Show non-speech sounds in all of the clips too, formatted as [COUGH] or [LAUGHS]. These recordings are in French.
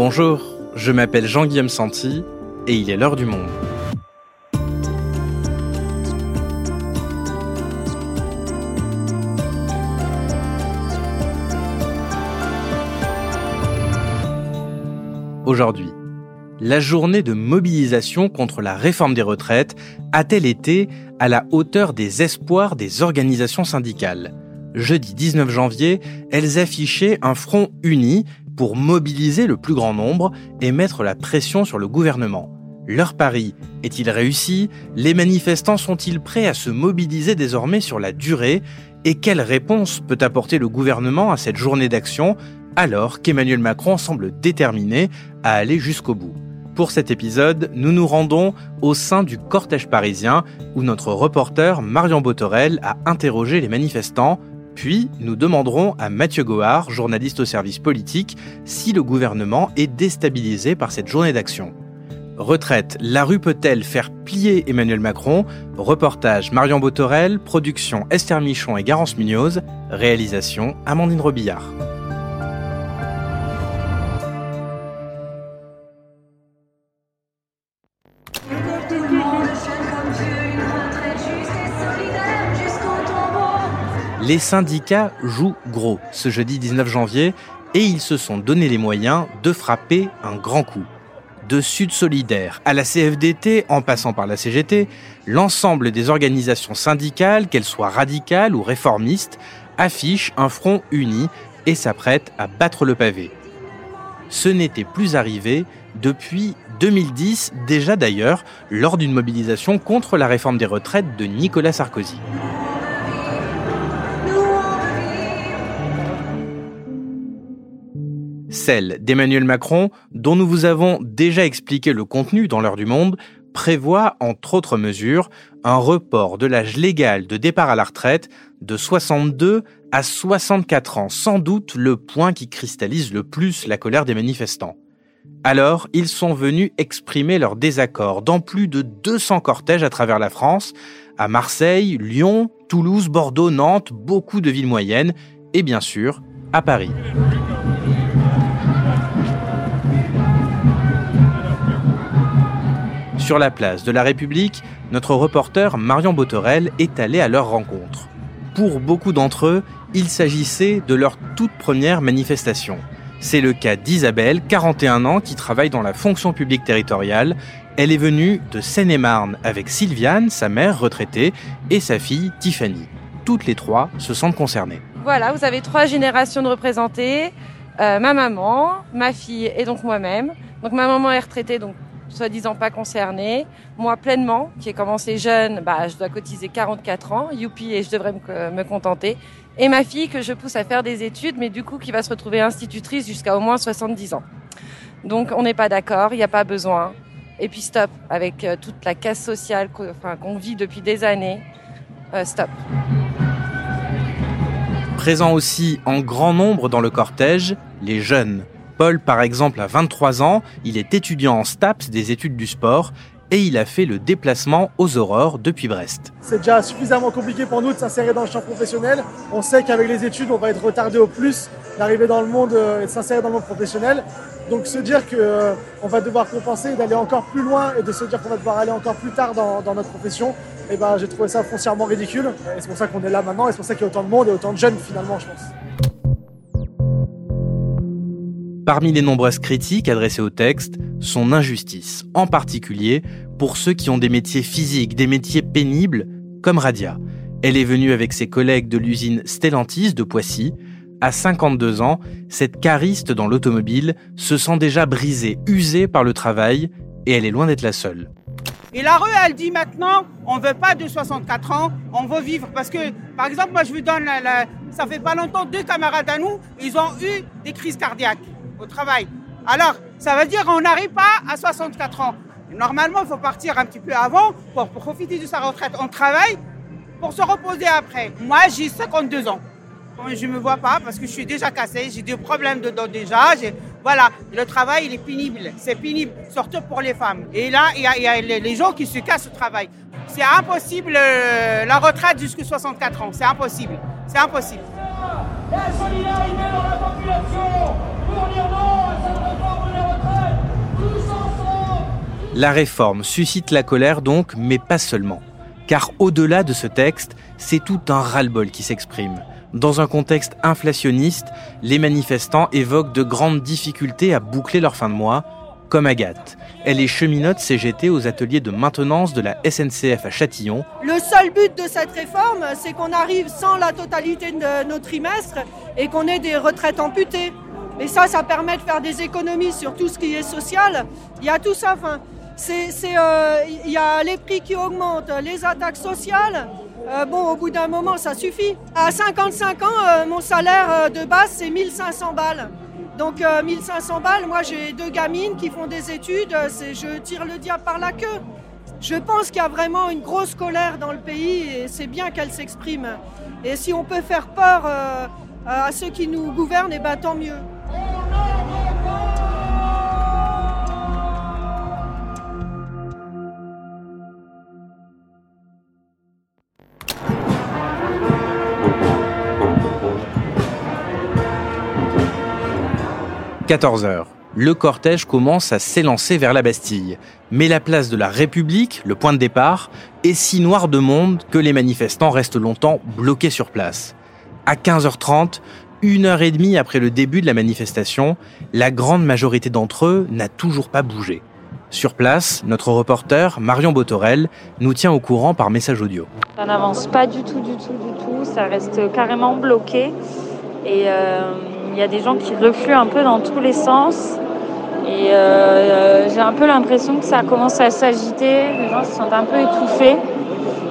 Bonjour, je m'appelle Jean-Guillaume Santi et il est l'heure du monde. Aujourd'hui, la journée de mobilisation contre la réforme des retraites a-t-elle été à la hauteur des espoirs des organisations syndicales? Jeudi 19 janvier, elles affichaient un front uni pour mobiliser le plus grand nombre et mettre la pression sur le gouvernement. Leur pari est-il réussi? Les manifestants sont-ils prêts à se mobiliser désormais sur la durée? Et quelle réponse peut apporter le gouvernement à cette journée d'action alors qu'Emmanuel Macron semble déterminé à aller jusqu'au bout? Pour cet épisode, nous nous rendons au sein du cortège parisien où notre reporter Marion Botorel a interrogé les manifestants. Puis, nous demanderons à Mathieu Goard, journaliste au service politique, si le gouvernement est déstabilisé par cette journée d'action. Retraite, la rue peut-elle faire plier Emmanuel Macron? Reportage Marion Botorel, production Esther Michon et Garance Munoz, réalisation Amandine Robillard. Les syndicats jouent gros ce jeudi 19 janvier et ils se sont donné les moyens de frapper un grand coup. De Sud Solidaire à la CFDT en passant par la CGT, l'ensemble des organisations syndicales, qu'elles soient radicales ou réformistes, affichent un front uni et s'apprêtent à battre le pavé. Ce n'était plus arrivé depuis 2010, déjà d'ailleurs, lors d'une mobilisation contre la réforme des retraites de Nicolas Sarkozy. Celle d'Emmanuel Macron, dont nous vous avons déjà expliqué le contenu dans l'heure du monde, prévoit, entre autres mesures, un report de l'âge légal de départ à la retraite de 62 à 64 ans, sans doute le point qui cristallise le plus la colère des manifestants. Alors, ils sont venus exprimer leur désaccord dans plus de 200 cortèges à travers la France, à Marseille, Lyon, Toulouse, Bordeaux, Nantes, beaucoup de villes moyennes, et bien sûr, à Paris. Sur la place de la République, notre reporter Marion Botorel est allé à leur rencontre. Pour beaucoup d'entre eux, il s'agissait de leur toute première manifestation. C'est le cas d'Isabelle, 41 ans, qui travaille dans la fonction publique territoriale. Elle est venue de Seine-et-Marne avec Sylviane, sa mère retraitée, et sa fille Tiffany. Toutes les trois se sentent concernées. Voilà, vous avez trois générations de représentés. Euh, ma maman, ma fille et donc moi-même. Donc ma maman est retraitée, donc soi-disant pas concernée. Moi, pleinement, qui ai commencé jeune, bah, je dois cotiser 44 ans, youpi, et je devrais me, contenter. Et ma fille, que je pousse à faire des études, mais du coup, qui va se retrouver institutrice jusqu'à au moins 70 ans. Donc, on n'est pas d'accord, il n'y a pas besoin. Et puis, stop, avec euh, toute la casse sociale qu'on vit depuis des années, euh, stop. Présent aussi en grand nombre dans le cortège, les jeunes. Paul, par exemple, a 23 ans, il est étudiant en STAPS des études du sport et il a fait le déplacement aux aurores depuis Brest. C'est déjà suffisamment compliqué pour nous de s'insérer dans le champ professionnel. On sait qu'avec les études, on va être retardé au plus d'arriver dans le monde euh, et de s'insérer dans le monde professionnel. Donc se dire qu'on euh, va devoir compenser, d'aller encore plus loin et de se dire qu'on va devoir aller encore plus tard dans, notre profession, eh ben, j'ai trouvé ça foncièrement ridicule. Et c'est pour ça qu'on est là maintenant et c'est pour ça qu'il y a autant de monde et autant de jeunes finalement, je pense. Parmi les nombreuses critiques adressées au texte, son injustice, en particulier pour ceux qui ont des métiers physiques, des métiers pénibles, comme Radia. Elle est venue avec ses collègues de l'usine Stellantis de Poissy. À 52 ans, cette cariste dans l'automobile se sent déjà brisée, usée par le travail, et elle est loin d'être la seule. Et la rue, elle dit maintenant, on veut pas de 64 ans, on veut vivre. Parce que, par exemple, moi je vous donne, ça fait pas longtemps, deux camarades à nous, ils ont eu des crises cardiaques au travail. Alors, ça veut dire qu'on n'arrive pas à 64 ans. Normalement, il faut partir un petit peu avant pour, profiter de sa retraite. On travaille pour se reposer après. Moi, j'ai 52 ans. Je ne me vois pas parce que je suis déjà cassé, j'ai des problèmes de dos déjà. Voilà, le travail, il est pénible. C'est pénible, surtout pour les femmes. Et là, il y a, les gens qui se cassent au travail. C'est impossible, euh, la retraite jusqu'à 64 ans. C'est impossible. C'est impossible. La solidarité dans la population La réforme suscite la colère donc, mais pas seulement. Car au-delà de ce texte, c'est tout un ras-le-bol qui s'exprime. Dans un contexte inflationniste, les manifestants évoquent de grandes difficultés à boucler leur fin de mois, comme Agathe. Elle est cheminote CGT aux ateliers de maintenance de la SNCF à Châtillon. Le seul but de cette réforme, c'est qu'on arrive sans la totalité de nos trimestres et qu'on ait des retraites amputées. Et ça, ça permet de faire des économies sur tout ce qui est social. Il y a tout ça. C'est, euh, il y a les prix qui augmentent, les attaques sociales. Euh, bon, au bout d'un moment, ça suffit. À 55 ans, euh, mon salaire de base, c'est 1500 balles. Donc 1500 balles, moi j'ai deux gamines qui font des études, je tire le diable par la queue. Je pense qu'il y a vraiment une grosse colère dans le pays et c'est bien qu'elle s'exprime. Et si on peut faire peur à ceux qui nous gouvernent, eh ben, tant mieux. 14 heures. Le cortège commence à s'élancer vers la Bastille. Mais la place de la République, le point de départ, est si noire de monde que les manifestants restent longtemps bloqués sur place. À 15h30, une heure et demie après le début de la manifestation, la grande majorité d'entre eux n'a toujours pas bougé. Sur place, notre reporter, Marion Botorel, nous tient au courant par message audio. Ça n'avance pas du tout, du tout, du tout. Ça reste carrément bloqué. Et euh, il y a des gens qui refluent un peu dans tous les sens. Et euh, j'ai un peu l'impression que ça commence à s'agiter, les gens se sentent un peu étouffés.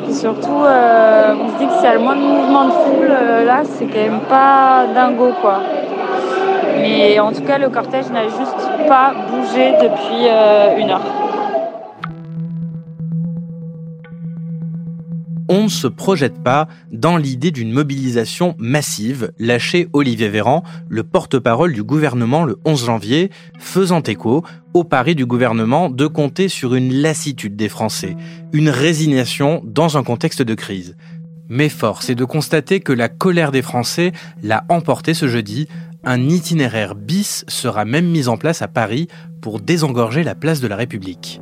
Et surtout, euh, on se dit que s'il y a le moins de mouvement de foule, euh, là, c'est quand même pas dingo, quoi. Mais en tout cas, le cortège n'a juste pas bougé depuis une heure. On ne se projette pas dans l'idée d'une mobilisation massive, lâchait Olivier Véran, le porte-parole du gouvernement le 11 janvier, faisant écho au pari du gouvernement de compter sur une lassitude des Français, une résignation dans un contexte de crise. Mais force est de constater que la colère des Français l'a emporté ce jeudi. Un itinéraire bis sera même mis en place à Paris pour désengorger la place de la République.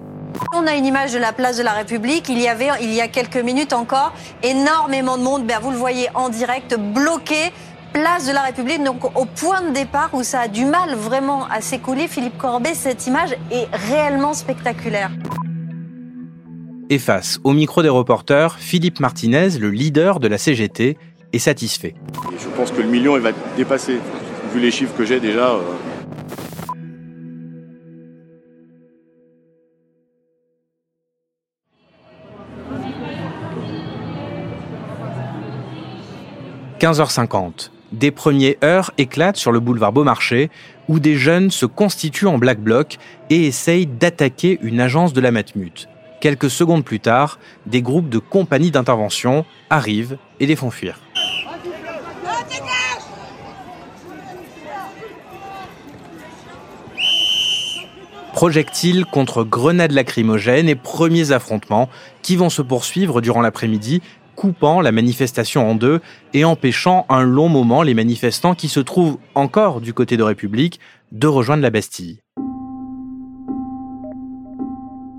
On a une image de la place de la République. Il y avait, il y a quelques minutes encore, énormément de monde. Ben, vous le voyez en direct, bloqué. Place de la République, donc au point de départ où ça a du mal vraiment à s'écouler. Philippe Corbet, cette image est réellement spectaculaire. Et face au micro des reporters, Philippe Martinez, le leader de la CGT, est satisfait. je pense que le million, il va dépasser. Vu les chiffres que j'ai déjà, euh, 15h50. Des premiers heures éclatent sur le boulevard Beaumarchais où des jeunes se constituent en black bloc et essayent d'attaquer une agence de la Matmut. Quelques secondes plus tard, des groupes de compagnies d'intervention arrivent et les font fuir. Projectiles contre grenades lacrymogènes et premiers affrontements qui vont se poursuivre durant l'après-midi coupant la manifestation en deux et empêchant un long moment les manifestants qui se trouvent encore du côté de République de rejoindre la Bastille.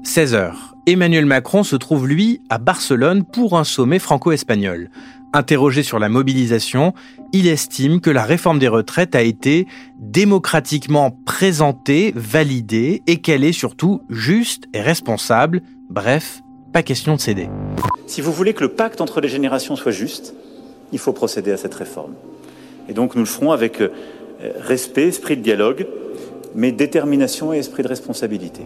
16 heures. Emmanuel Macron se trouve, lui, à Barcelone pour un sommet franco-espagnol. Interrogé sur la mobilisation, il estime que la réforme des retraites a été démocratiquement présentée, validée et qu'elle est surtout juste et responsable. Bref, pas question de céder. Si vous voulez que le pacte entre les générations soit juste, il faut procéder à cette réforme. Et donc nous le ferons avec euh, respect, esprit de dialogue, mais détermination et esprit de responsabilité.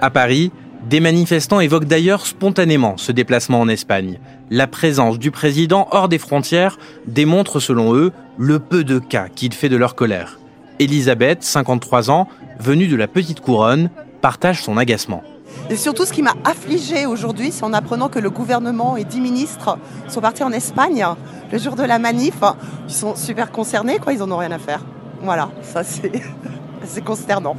À Paris, des manifestants évoquent d'ailleurs spontanément ce déplacement en Espagne. La présence du président hors des frontières démontre selon eux le peu de cas qu'il fait de leur colère. Elisabeth, 53 ans, venue de la Petite Couronne, partage son agacement. Et surtout, ce qui m'a affligé aujourd'hui, c'est en apprenant que le gouvernement et dix ministres sont partis en Espagne le jour de la manif. Ils sont super concernés, quoi, ils en ont rien à faire. Voilà, ça c'est, [LAUGHS] c'est consternant.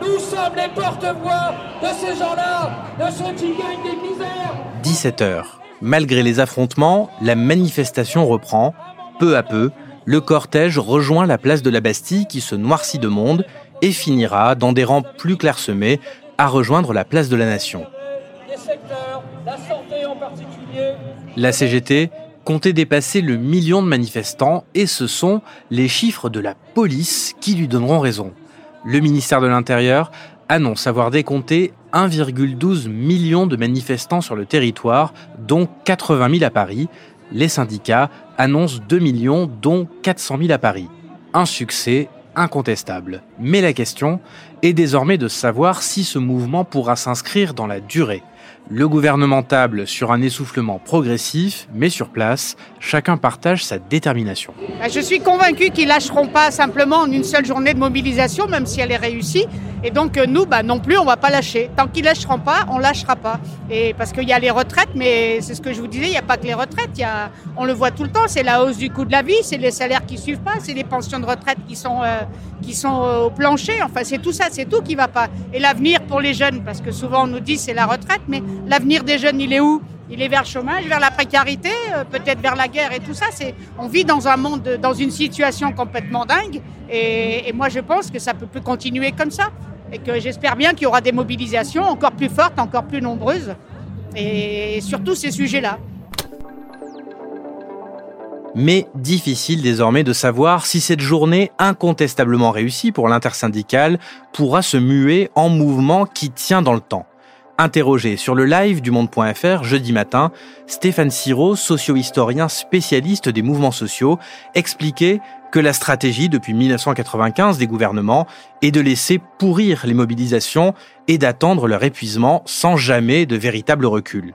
Nous sommes les porte-voix de ces gens-là, de ceux qui gagnent des misères. 17h. Malgré les affrontements, la manifestation reprend. Peu à peu, le cortège rejoint la place de la Bastille qui se noircit de monde et finira, dans des rangs plus clairsemés, à rejoindre la place de la Nation. La CGT comptait dépasser le million de manifestants et ce sont les chiffres de la police qui lui donneront raison. Le ministère de l'Intérieur annonce avoir décompté 1,12 million de manifestants sur le territoire, dont 80 000 à Paris. Les syndicats annoncent 2 millions, dont 400 000 à Paris. Un succès incontestable. Mais la question est désormais de savoir si ce mouvement pourra s'inscrire dans la durée. Le gouvernement table sur un essoufflement progressif, mais sur place, chacun partage sa détermination. Bah, je suis convaincu qu'ils lâcheront pas simplement en une seule journée de mobilisation, même si elle est réussie. Et donc euh, nous, bah, non plus, on va pas lâcher. Tant qu'ils lâcheront pas, on lâchera pas. Et parce qu'il y a les retraites, mais c'est ce que je vous disais, il n'y a pas que les retraites. Y a, on le voit tout le temps, c'est la hausse du coût de la vie, c'est les salaires qui suivent pas, c'est les pensions de retraite qui sont euh, qui sont euh, au plancher. Enfin, c'est tout ça, c'est tout qui va pas. Et l'avenir pour les jeunes, parce que souvent on nous dit c'est la retraite, mais l'avenir des jeunes, il est où? Il est vers le chômage, vers la précarité, peut-être vers la guerre et tout ça. C'est, on vit dans un monde, dans une situation complètement dingue. Et, et moi, je pense que ça peut plus continuer comme ça et que j'espère bien qu'il y aura des mobilisations encore plus fortes, encore plus nombreuses, et surtout ces sujets-là. Mais difficile désormais de savoir si cette journée incontestablement réussie pour l'intersyndicale pourra se muer en mouvement qui tient dans le temps. Interrogé sur le live du monde.fr jeudi matin, Stéphane Siro, socio-historien spécialiste des mouvements sociaux, expliquait que la stratégie depuis 1995 des gouvernements est de laisser pourrir les mobilisations et d'attendre leur épuisement sans jamais de véritable recul.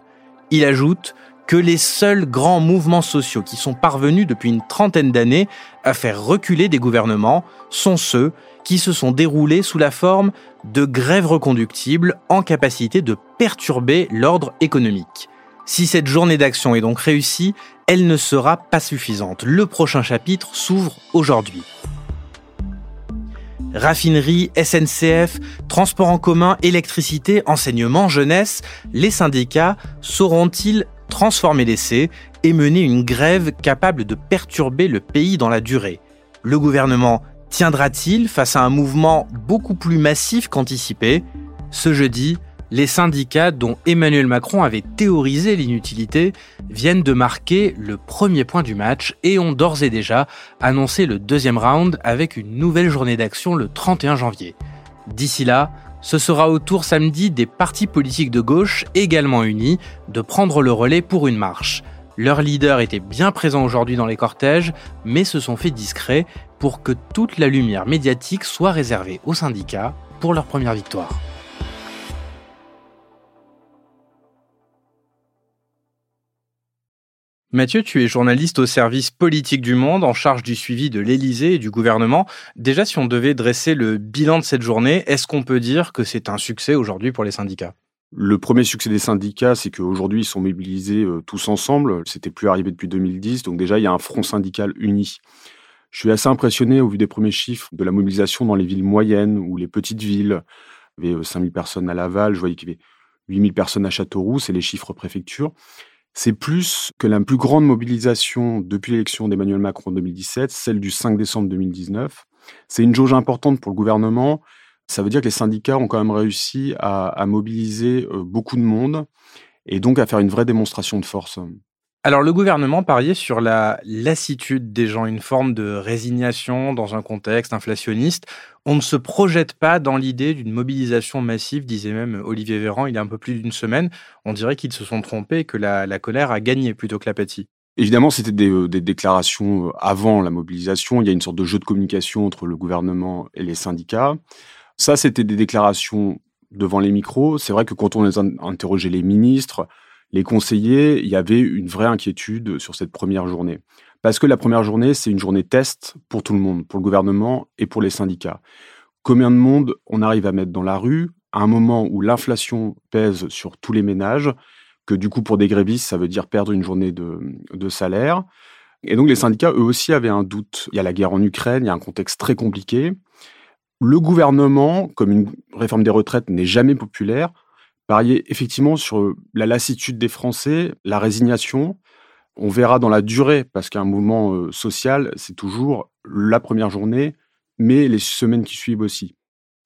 Il ajoute que les seuls grands mouvements sociaux qui sont parvenus depuis une trentaine d'années à faire reculer des gouvernements sont ceux qui se sont déroulés sous la forme de grèves reconductibles en capacité de perturber l'ordre économique. Si cette journée d'action est donc réussie, elle ne sera pas suffisante. Le prochain chapitre s'ouvre aujourd'hui. Raffinerie, SNCF, transport en commun, électricité, enseignement, jeunesse, les syndicats sauront-ils transformer l'essai et mener une grève capable de perturber le pays dans la durée? Le gouvernement tiendra-t-il face à un mouvement beaucoup plus massif qu'anticipé? Ce jeudi, les syndicats dont Emmanuel Macron avait théorisé l'inutilité viennent de marquer le premier point du match et ont d'ores et déjà annoncé le deuxième round avec une nouvelle journée d'action le 31 janvier. D'ici là, ce sera au tour samedi des partis politiques de gauche également unis de prendre le relais pour une marche. Leurs leaders étaient bien présents aujourd'hui dans les cortèges, mais se sont fait discrets pour que toute la lumière médiatique soit réservée aux syndicats pour leur première victoire. Mathieu, tu es journaliste au service politique du Monde, en charge du suivi de l'Élysée et du gouvernement. Déjà, si on devait dresser le bilan de cette journée, est-ce qu'on peut dire que c'est un succès aujourd'hui pour les syndicats? Le premier succès des syndicats, c'est qu'aujourd'hui, ils sont mobilisés euh, tous ensemble. C'était plus arrivé depuis 2010. Donc déjà, il y a un front syndical uni. Je suis assez impressionné au vu des premiers chiffres de la mobilisation dans les villes moyennes ou les petites villes. Il y avait 5000 euh, personnes à Laval, je voyais qu'il y avait 8000 personnes à Châteauroux, c'est les chiffres préfecture c'est plus que la plus grande mobilisation depuis l'élection d'Emmanuel Macron en 2017, celle du 5 décembre 2019. C'est une jauge importante pour le gouvernement. Ça veut dire que les syndicats ont quand même réussi à, mobiliser euh, beaucoup de monde et donc à faire une vraie démonstration de force. Alors le gouvernement pariait sur la lassitude des gens, une forme de résignation dans un contexte inflationniste. On ne se projette pas dans l'idée d'une mobilisation massive, disait même Olivier Véran il y a un peu plus d'une semaine. On dirait qu'ils se sont trompés, que la, colère a gagné plutôt que l'apathie. Évidemment, c'était des, euh, des, déclarations euh, avant la mobilisation. Il y a une sorte de jeu de communication entre le gouvernement et les syndicats. Ça, c'était des déclarations devant les micros. C'est vrai que quand on les interrogeait les ministres, les conseillers, il y avait une vraie inquiétude sur cette première journée. Parce que la première journée, c'est une journée test pour tout le monde, pour le gouvernement et pour les syndicats. Combien de monde on arrive à mettre dans la rue à un moment où l'inflation pèse sur tous les ménages, que du coup pour des grévistes, ça veut dire perdre une journée de, de salaire? Et donc les syndicats, eux aussi, avaient un doute. Il y a la guerre en Ukraine, il y a un contexte très compliqué. Le gouvernement, comme une réforme des retraites n'est jamais populaire, parier effectivement sur la lassitude des Français, la résignation. On verra dans la durée, parce qu'un mouvement euh, social, c'est toujours la première journée, mais les semaines qui suivent aussi.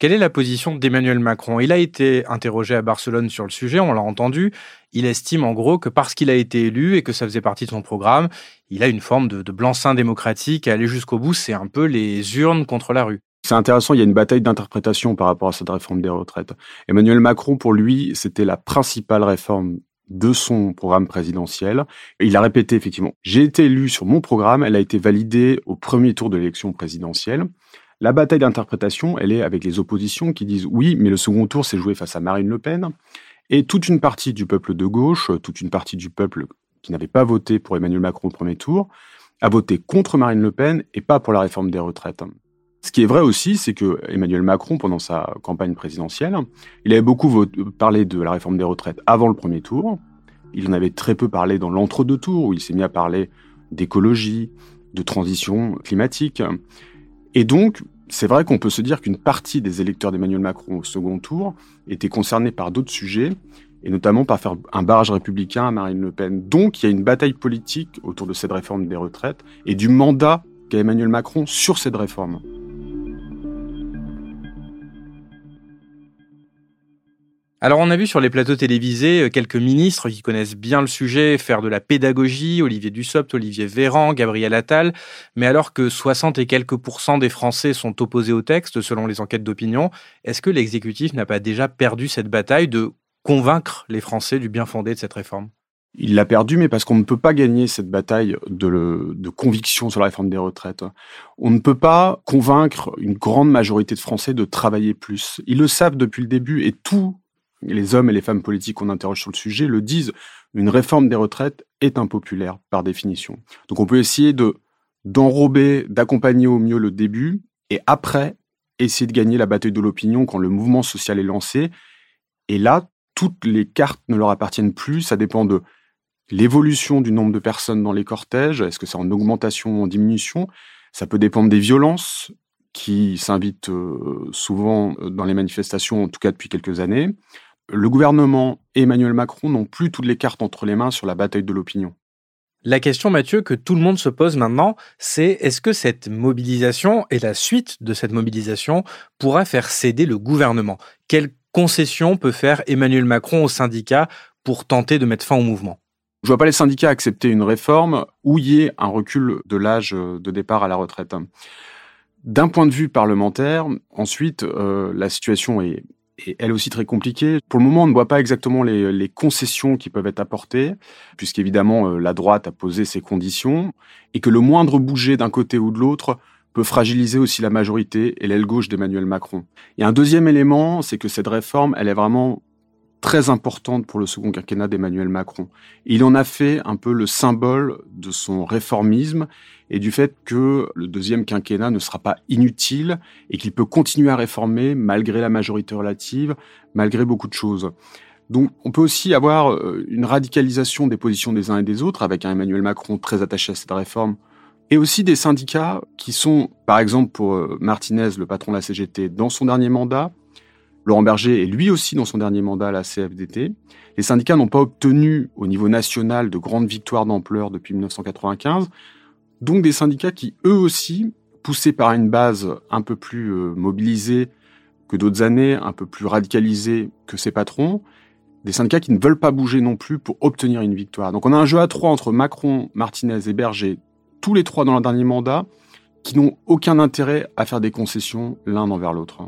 Quelle est la position d'Emmanuel Macron? Il a été interrogé à Barcelone sur le sujet, on l'a entendu. Il estime en gros que parce qu'il a été élu et que ça faisait partie de son programme, il a une forme de, blanc-seing démocratique aller jusqu'au bout. C'est un peu les urnes contre la rue. C'est intéressant, il y a une bataille d'interprétation par rapport à cette réforme des retraites. Emmanuel Macron, pour lui, c'était la principale réforme de son programme présidentiel. il a répété effectivement, j'ai été élu sur mon programme, elle a été validée au premier tour de l'élection présidentielle. La bataille d'interprétation, elle est avec les oppositions qui disent oui, mais le second tour s'est joué face à Marine Le Pen. Et toute une partie du peuple de gauche, toute une partie du peuple qui n'avait pas voté pour Emmanuel Macron au premier tour, a voté contre Marine Le Pen et pas pour la réforme des retraites. Ce qui est vrai aussi, c'est que Emmanuel Macron, pendant sa campagne présidentielle, il avait beaucoup parlé de la réforme des retraites avant le premier tour. Il en avait très peu parlé dans l'entre-deux tours, où il s'est mis à parler d'écologie, de transition climatique. Et donc, c'est vrai qu'on peut se dire qu'une partie des électeurs d'Emmanuel Macron au second tour étaient concernés par d'autres sujets, et notamment par faire un barrage républicain à Marine Le Pen. Donc, il y a une bataille politique autour de cette réforme des retraites et du mandat qu'a Emmanuel Macron sur cette réforme. Alors on a vu sur les plateaux télévisés euh, quelques ministres qui connaissent bien le sujet faire de la pédagogie, Olivier Dussopt, Olivier Véran, Gabriel Attal, mais alors que 60 et quelques pourcents des Français sont opposés au texte selon les enquêtes d'opinion, est-ce que l'exécutif n'a pas déjà perdu cette bataille de convaincre les Français du bien fondé de cette réforme? Il l'a perdu, mais parce qu'on ne peut pas gagner cette bataille de, de, conviction sur la réforme des retraites. On ne peut pas convaincre une grande majorité de Français de travailler plus. Ils le savent depuis le début et tout les hommes et les femmes politiques qu'on interroge sur le sujet le disent, une réforme des retraites est impopulaire par définition. Donc on peut essayer de d'enrober, d'accompagner au mieux le début et après essayer de gagner la bataille de l'opinion quand le mouvement social est lancé. Et là, toutes les cartes ne leur appartiennent plus, ça dépend de l'évolution du nombre de personnes dans les cortèges, est-ce que c'est en augmentation ou en diminution? Ça peut dépendre des violences qui s'invitent euh, souvent dans les manifestations, en tout cas depuis quelques années le gouvernement et Emmanuel Macron n'ont plus toutes les cartes entre les mains sur la bataille de l'opinion. La question, Mathieu, que tout le monde se pose maintenant, c'est est-ce que cette mobilisation et la suite de cette mobilisation pourra faire céder le gouvernement? Quelle concession peut faire Emmanuel Macron aux syndicats pour tenter de mettre fin au mouvement? Je ne vois pas les syndicats accepter une réforme où il y ait un recul de l'âge de départ à la retraite. D'un point de vue parlementaire, ensuite, euh, la situation est est elle aussi très compliquée. Pour le moment, on ne voit pas exactement les, concessions qui peuvent être apportées, puisqu'évidemment, euh, la droite a posé ses conditions, et que le moindre bouger d'un côté ou de l'autre peut fragiliser aussi la majorité et l'aile gauche d'Emmanuel Macron. Et un deuxième élément, c'est que cette réforme, elle est vraiment très importante pour le second quinquennat d'Emmanuel Macron. Il en a fait un peu le symbole de son réformisme et du fait que le deuxième quinquennat ne sera pas inutile et qu'il peut continuer à réformer malgré la majorité relative, malgré beaucoup de choses. Donc on peut aussi avoir euh, une radicalisation des positions des uns et des autres avec un Emmanuel Macron très attaché à cette réforme et aussi des syndicats qui sont, par exemple pour euh, Martinez, le patron de la CGT, dans son dernier mandat, Laurent Berger est lui aussi dans son dernier mandat à la CFDT. Les syndicats n'ont pas obtenu au niveau national de grandes victoires d'ampleur depuis 1995. Donc des syndicats qui, eux aussi, poussés par une base un peu plus euh, mobilisée que d'autres années, un peu plus radicalisée que ses patrons, des syndicats qui ne veulent pas bouger non plus pour obtenir une victoire. Donc on a un jeu à trois entre Macron, Martinez et Berger, tous les trois dans leur dernier mandat, qui n'ont aucun intérêt à faire des concessions l'un envers l'autre.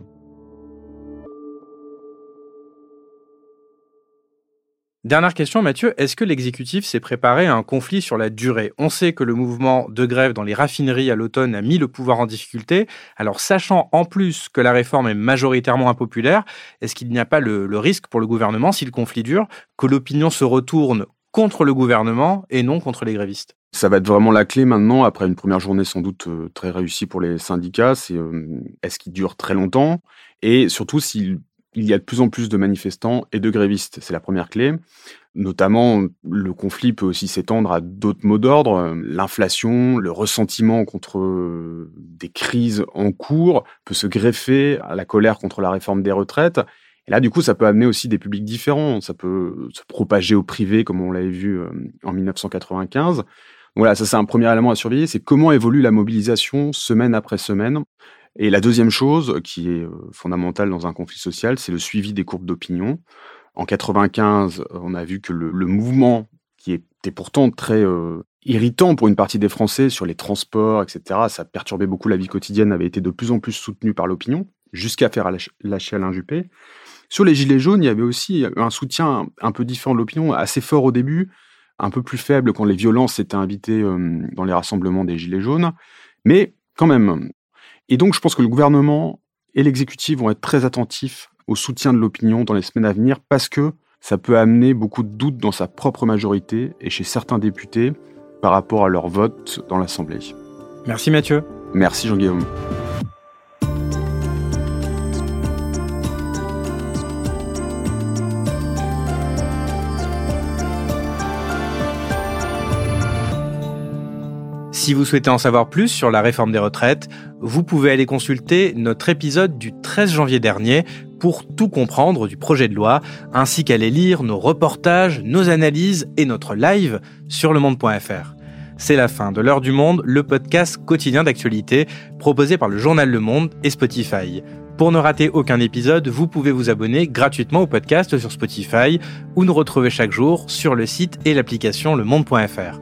Dernière question, Mathieu. Est-ce que l'exécutif s'est préparé à un conflit sur la durée? On sait que le mouvement de grève dans les raffineries à l'automne a mis le pouvoir en difficulté. Alors, sachant en plus que la réforme est majoritairement impopulaire, est-ce qu'il n'y a pas le, risque pour le gouvernement, si le conflit dure, que l'opinion se retourne contre le gouvernement et non contre les grévistes? Ça va être vraiment la clé maintenant, après une première journée sans doute euh, très réussie pour les syndicats, euh, est-ce qu'il dure très longtemps? Et surtout s'il il y a de plus en plus de manifestants et de grévistes. C'est la première clé. Notamment, le conflit peut aussi s'étendre à d'autres mots d'ordre. L'inflation, le ressentiment contre des crises en cours peut se greffer à la colère contre la réforme des retraites. Et là, du coup, ça peut amener aussi des publics différents. Ça peut se propager au privé, comme on l'avait vu euh, en 1995. Voilà, ça c'est un premier élément à surveiller, c'est comment évolue la mobilisation semaine après semaine. Et la deuxième chose qui est euh, fondamentale dans un conflit social, c'est le suivi des courbes d'opinion. En 95, on a vu que le, mouvement, qui était pourtant très euh, irritant pour une partie des Français sur les transports, etc., ça perturbait beaucoup la vie quotidienne, avait été de plus en plus soutenu par l'opinion, jusqu'à faire lâcher Alain Juppé. Sur les Gilets jaunes, il y avait aussi un soutien un peu différent de l'opinion, assez fort au début, un peu plus faible quand les violences étaient invitées euh, dans les rassemblements des Gilets jaunes, mais quand même. Et donc, je pense que le gouvernement et l'exécutif vont être très attentifs au soutien de l'opinion dans les semaines à venir parce que ça peut amener beaucoup de doutes dans sa propre majorité et chez certains députés par rapport à leur vote dans l'Assemblée. Merci Mathieu. Merci Jean-Guillaume. Si vous souhaitez en savoir plus sur la réforme des retraites, vous pouvez aller consulter notre épisode du 13 janvier dernier pour tout comprendre du projet de loi, ainsi qu'aller lire nos reportages, nos analyses et notre live sur lemonde.fr. C'est la fin de l'heure du monde, le podcast quotidien d'actualité proposé par le journal Le Monde et Spotify. Pour ne rater aucun épisode, vous pouvez vous abonner gratuitement au podcast sur Spotify ou nous retrouver chaque jour sur le site et l'application lemonde.fr.